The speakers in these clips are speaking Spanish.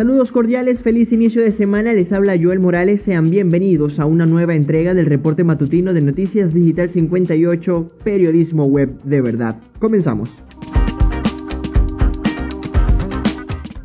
Saludos cordiales, feliz inicio de semana, les habla Joel Morales, sean bienvenidos a una nueva entrega del reporte matutino de Noticias Digital 58, periodismo web de verdad. Comenzamos.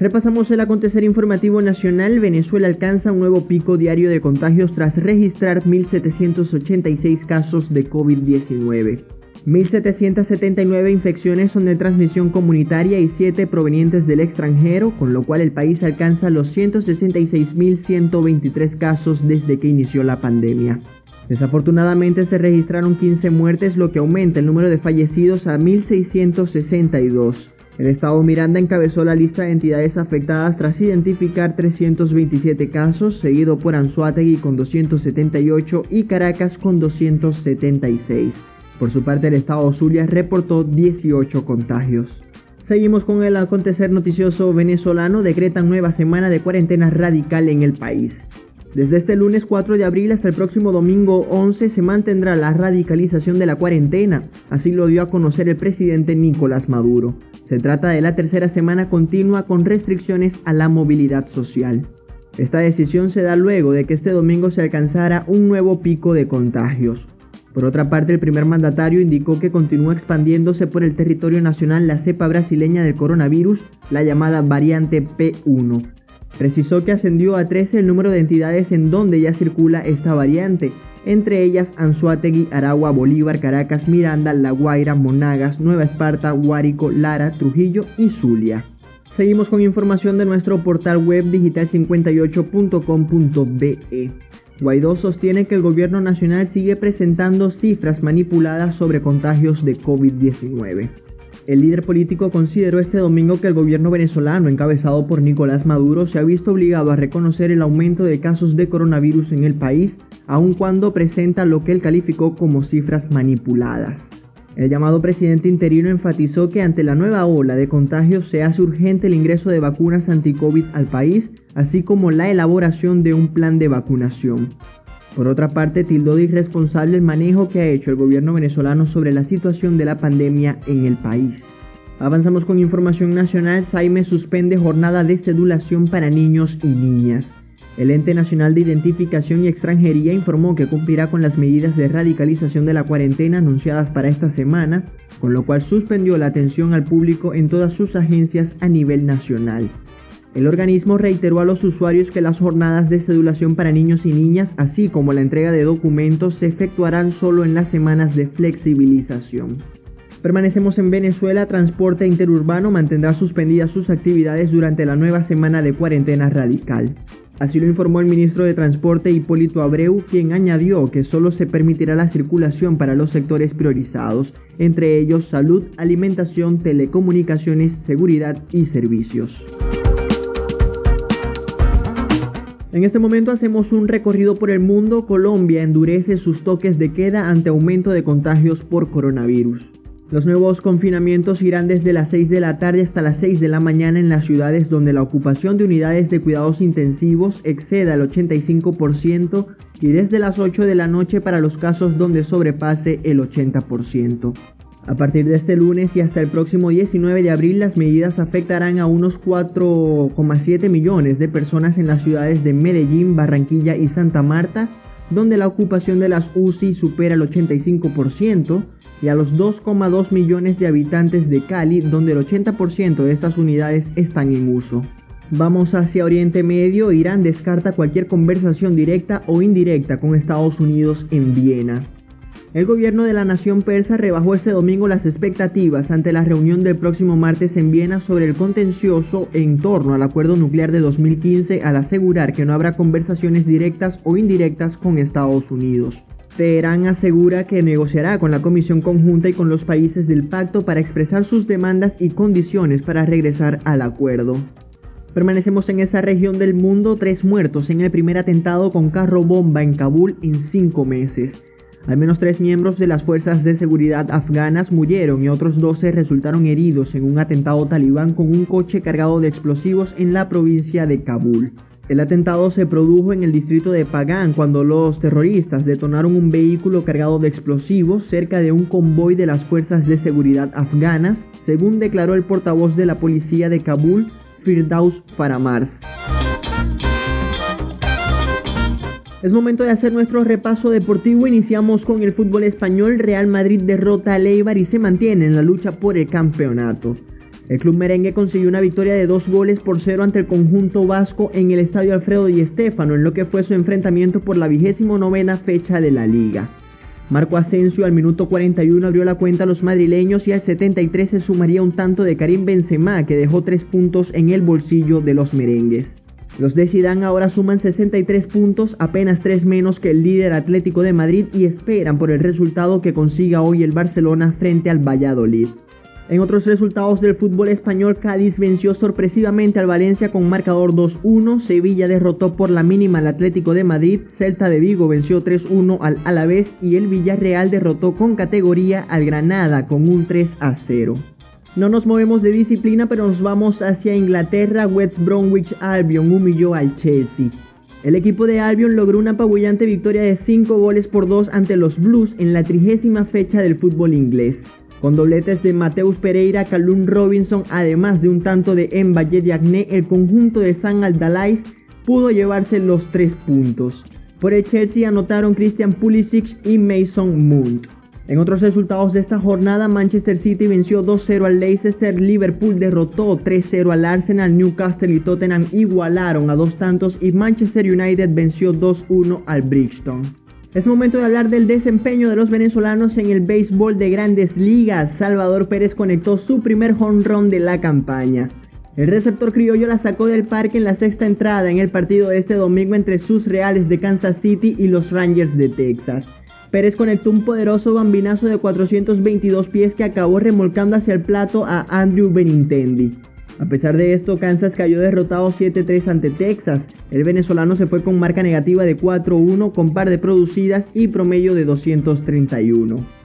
Repasamos el acontecer informativo nacional. Venezuela alcanza un nuevo pico diario de contagios tras registrar 1.786 casos de COVID-19. 1.779 infecciones son de transmisión comunitaria y 7 provenientes del extranjero, con lo cual el país alcanza los 166.123 casos desde que inició la pandemia. Desafortunadamente se registraron 15 muertes, lo que aumenta el número de fallecidos a 1.662. El Estado Miranda encabezó la lista de entidades afectadas tras identificar 327 casos, seguido por Anzuategui con 278 y Caracas con 276. Por su parte, el estado Zulia reportó 18 contagios. Seguimos con el acontecer noticioso venezolano. Decretan nueva semana de cuarentena radical en el país. Desde este lunes 4 de abril hasta el próximo domingo 11 se mantendrá la radicalización de la cuarentena, así lo dio a conocer el presidente Nicolás Maduro. Se trata de la tercera semana continua con restricciones a la movilidad social. Esta decisión se da luego de que este domingo se alcanzara un nuevo pico de contagios. Por otra parte, el primer mandatario indicó que continúa expandiéndose por el territorio nacional la cepa brasileña del coronavirus, la llamada variante P1. Precisó que ascendió a 13 el número de entidades en donde ya circula esta variante, entre ellas Anzuategui, Aragua, Bolívar, Caracas, Miranda, La Guaira, Monagas, Nueva Esparta, Guárico, Lara, Trujillo y Zulia. Seguimos con información de nuestro portal web digital58.com.be. Guaidó sostiene que el gobierno nacional sigue presentando cifras manipuladas sobre contagios de COVID-19. El líder político consideró este domingo que el gobierno venezolano, encabezado por Nicolás Maduro, se ha visto obligado a reconocer el aumento de casos de coronavirus en el país, aun cuando presenta lo que él calificó como cifras manipuladas. El llamado presidente interino enfatizó que ante la nueva ola de contagios se hace urgente el ingreso de vacunas anti-COVID al país, así como la elaboración de un plan de vacunación. Por otra parte, tildó de irresponsable el manejo que ha hecho el gobierno venezolano sobre la situación de la pandemia en el país. Avanzamos con información nacional. Saime suspende jornada de sedulación para niños y niñas. El Ente Nacional de Identificación y Extranjería informó que cumplirá con las medidas de radicalización de la cuarentena anunciadas para esta semana, con lo cual suspendió la atención al público en todas sus agencias a nivel nacional. El organismo reiteró a los usuarios que las jornadas de sedulación para niños y niñas, así como la entrega de documentos, se efectuarán solo en las semanas de flexibilización. Permanecemos en Venezuela, Transporte Interurbano mantendrá suspendidas sus actividades durante la nueva semana de cuarentena radical. Así lo informó el ministro de Transporte Hipólito Abreu, quien añadió que solo se permitirá la circulación para los sectores priorizados, entre ellos salud, alimentación, telecomunicaciones, seguridad y servicios. En este momento hacemos un recorrido por el mundo. Colombia endurece sus toques de queda ante aumento de contagios por coronavirus. Los nuevos confinamientos irán desde las 6 de la tarde hasta las 6 de la mañana en las ciudades donde la ocupación de unidades de cuidados intensivos exceda el 85% y desde las 8 de la noche para los casos donde sobrepase el 80%. A partir de este lunes y hasta el próximo 19 de abril las medidas afectarán a unos 4,7 millones de personas en las ciudades de Medellín, Barranquilla y Santa Marta, donde la ocupación de las UCI supera el 85%, y a los 2,2 millones de habitantes de Cali, donde el 80% de estas unidades están en uso. Vamos hacia Oriente Medio, Irán descarta cualquier conversación directa o indirecta con Estados Unidos en Viena. El gobierno de la nación persa rebajó este domingo las expectativas ante la reunión del próximo martes en Viena sobre el contencioso en torno al acuerdo nuclear de 2015 al asegurar que no habrá conversaciones directas o indirectas con Estados Unidos. Teherán asegura que negociará con la Comisión Conjunta y con los países del pacto para expresar sus demandas y condiciones para regresar al acuerdo. Permanecemos en esa región del mundo, tres muertos en el primer atentado con carro bomba en Kabul en cinco meses. Al menos tres miembros de las fuerzas de seguridad afganas murieron y otros 12 resultaron heridos en un atentado talibán con un coche cargado de explosivos en la provincia de Kabul. El atentado se produjo en el distrito de Pagan cuando los terroristas detonaron un vehículo cargado de explosivos cerca de un convoy de las fuerzas de seguridad afganas, según declaró el portavoz de la policía de Kabul, Firdaus Faramars. Es momento de hacer nuestro repaso deportivo. Iniciamos con el fútbol español. Real Madrid derrota a Leibar y se mantiene en la lucha por el campeonato. El club merengue consiguió una victoria de dos goles por cero ante el conjunto vasco en el estadio Alfredo Di Stéfano, en lo que fue su enfrentamiento por la vigésimo novena fecha de la liga. Marco Asensio al minuto 41 abrió la cuenta a los madrileños y al 73 se sumaría un tanto de Karim Benzema que dejó tres puntos en el bolsillo de los merengues. Los de Zidane ahora suman 63 puntos, apenas 3 menos que el líder Atlético de Madrid y esperan por el resultado que consiga hoy el Barcelona frente al Valladolid. En otros resultados del fútbol español, Cádiz venció sorpresivamente al Valencia con marcador 2-1, Sevilla derrotó por la mínima al Atlético de Madrid, Celta de Vigo venció 3-1 al Alavés y el Villarreal derrotó con categoría al Granada con un 3-0. No nos movemos de disciplina, pero nos vamos hacia Inglaterra. West Bromwich Albion humilló al Chelsea. El equipo de Albion logró una apabullante victoria de 5 goles por 2 ante los Blues en la trigésima fecha del fútbol inglés. Con dobletes de Mateus Pereira, Calum Robinson, además de un tanto de Mbaye Diagne, el conjunto de San Aldalais pudo llevarse los 3 puntos. Por el Chelsea anotaron Christian Pulisic y Mason Mount. En otros resultados de esta jornada, Manchester City venció 2-0 al Leicester, Liverpool derrotó 3-0 al Arsenal, Newcastle y Tottenham igualaron a dos tantos y Manchester United venció 2-1 al Brixton. Es momento de hablar del desempeño de los venezolanos en el béisbol de grandes ligas. Salvador Pérez conectó su primer home run de la campaña. El receptor criollo la sacó del parque en la sexta entrada en el partido de este domingo entre sus Reales de Kansas City y los Rangers de Texas. Pérez conectó un poderoso bambinazo de 422 pies que acabó remolcando hacia el plato a Andrew Benintendi. A pesar de esto, Kansas cayó derrotado 7-3 ante Texas. El venezolano se fue con marca negativa de 4-1 con par de producidas y promedio de 231.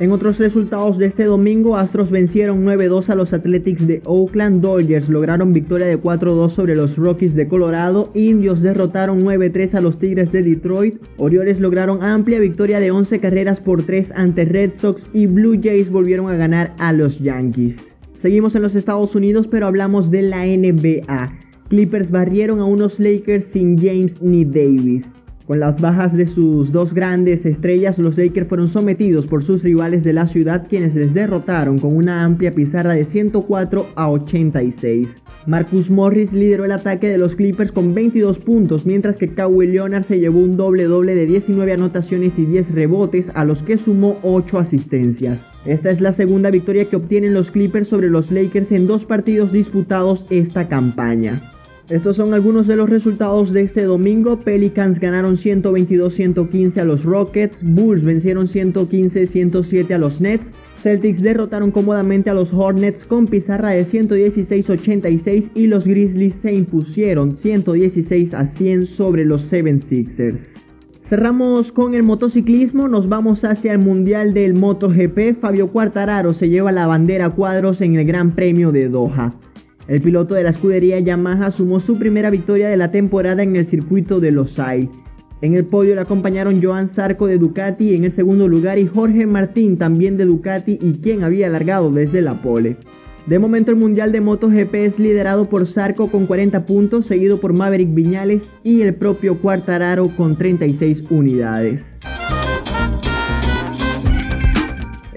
En otros resultados de este domingo, Astros vencieron 9-2 a los Athletics de Oakland, Dodgers lograron victoria de 4-2 sobre los Rockies de Colorado, Indios derrotaron 9-3 a los Tigres de Detroit, Orioles lograron amplia victoria de 11 carreras por 3 ante Red Sox y Blue Jays volvieron a ganar a los Yankees. Seguimos en los Estados Unidos pero hablamos de la NBA. Clippers barrieron a unos Lakers sin James ni Davis. Con las bajas de sus dos grandes estrellas, los Lakers fueron sometidos por sus rivales de la ciudad quienes les derrotaron con una amplia pizarra de 104 a 86. Marcus Morris lideró el ataque de los Clippers con 22 puntos, mientras que Kawhi Leonard se llevó un doble doble de 19 anotaciones y 10 rebotes, a los que sumó 8 asistencias. Esta es la segunda victoria que obtienen los Clippers sobre los Lakers en dos partidos disputados esta campaña. Estos son algunos de los resultados de este domingo. Pelicans ganaron 122-115 a los Rockets, Bulls vencieron 115-107 a los Nets, Celtics derrotaron cómodamente a los Hornets con pizarra de 116-86 y los Grizzlies se impusieron 116 a 100 sobre los 76ers. Cerramos con el motociclismo, nos vamos hacia el Mundial del MotoGP. Fabio Quartararo se lleva la bandera cuadros en el Gran Premio de Doha. El piloto de la escudería Yamaha sumó su primera victoria de la temporada en el circuito de Losail. En el podio le acompañaron Joan Sarco de Ducati en el segundo lugar y Jorge Martín también de Ducati y quien había alargado desde la pole. De momento el Mundial de MotoGP es liderado por Sarco con 40 puntos, seguido por Maverick Viñales y el propio Quartararo con 36 unidades.